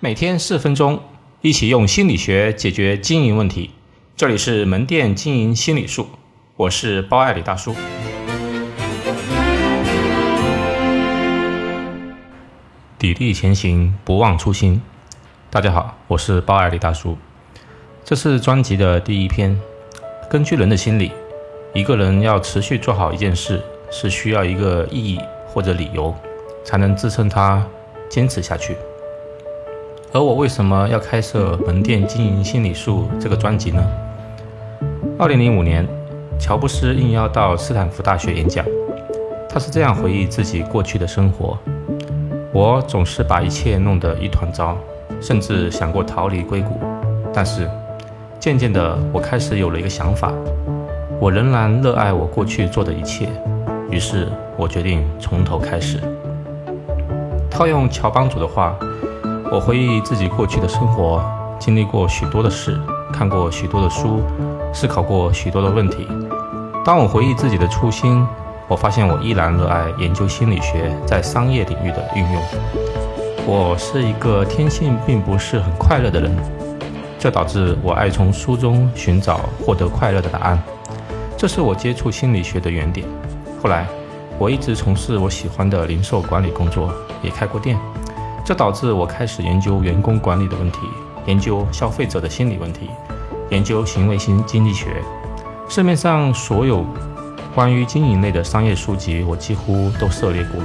每天四分钟，一起用心理学解决经营问题。这里是门店经营心理术，我是包爱李大叔。砥砺前行，不忘初心。大家好，我是包爱李大叔。这是专辑的第一篇。根据人的心理，一个人要持续做好一件事，是需要一个意义或者理由，才能支撑他坚持下去。而我为什么要开设门店经营心理术这个专辑呢？二零零五年，乔布斯应邀到斯坦福大学演讲，他是这样回忆自己过去的生活：我总是把一切弄得一团糟，甚至想过逃离硅谷。但是，渐渐的，我开始有了一个想法：我仍然热爱我过去做的一切。于是我决定从头开始。套用乔帮主的话。我回忆自己过去的生活，经历过许多的事，看过许多的书，思考过许多的问题。当我回忆自己的初心，我发现我依然热爱研究心理学在商业领域的运用。我是一个天性并不是很快乐的人，这导致我爱从书中寻找获得快乐的答案。这是我接触心理学的原点。后来，我一直从事我喜欢的零售管理工作，也开过店。这导致我开始研究员工管理的问题，研究消费者的心理问题，研究行为型经济学。市面上所有关于经营类的商业书籍，我几乎都涉猎过。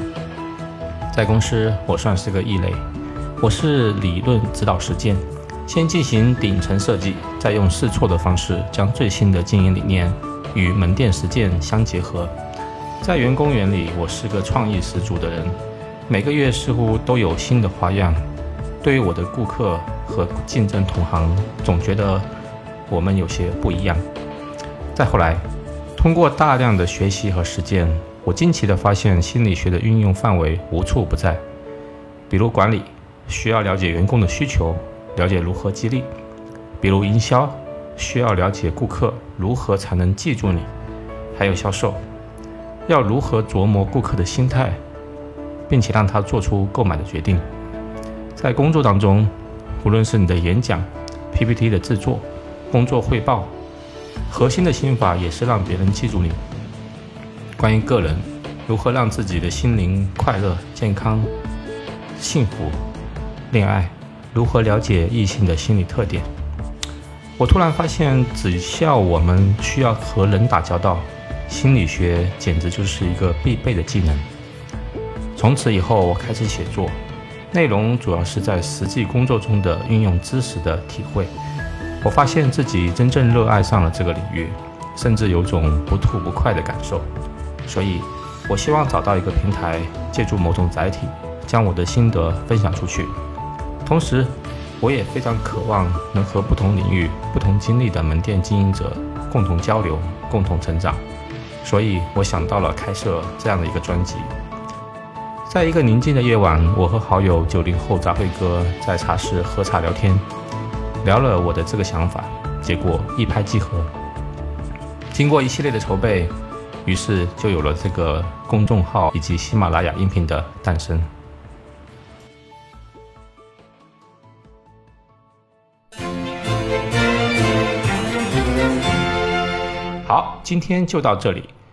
在公司，我算是个异类。我是理论指导实践，先进行顶层设计，再用试错的方式将最新的经营理念与门店实践相结合。在员工眼里，我是个创意十足的人。每个月似乎都有新的花样。对于我的顾客和竞争同行，总觉得我们有些不一样。再后来，通过大量的学习和实践，我惊奇地发现心理学的运用范围无处不在。比如管理，需要了解员工的需求，了解如何激励；比如营销，需要了解顾客如何才能记住你；还有销售，要如何琢磨顾客的心态。并且让他做出购买的决定。在工作当中，无论是你的演讲、PPT 的制作、工作汇报，核心的心法也是让别人记住你。关于个人如何让自己的心灵快乐、健康、幸福，恋爱如何了解异性的心理特点，我突然发现，只要我们需要和人打交道，心理学简直就是一个必备的技能。从此以后，我开始写作，内容主要是在实际工作中的运用知识的体会。我发现自己真正热爱上了这个领域，甚至有种不吐不快的感受。所以，我希望找到一个平台，借助某种载体，将我的心得分享出去。同时，我也非常渴望能和不同领域、不同经历的门店经营者共同交流、共同成长。所以我想到了开设这样的一个专辑。在一个宁静的夜晚，我和好友九零后杂烩哥在茶室喝茶聊天，聊了我的这个想法，结果一拍即合。经过一系列的筹备，于是就有了这个公众号以及喜马拉雅音频的诞生。好，今天就到这里。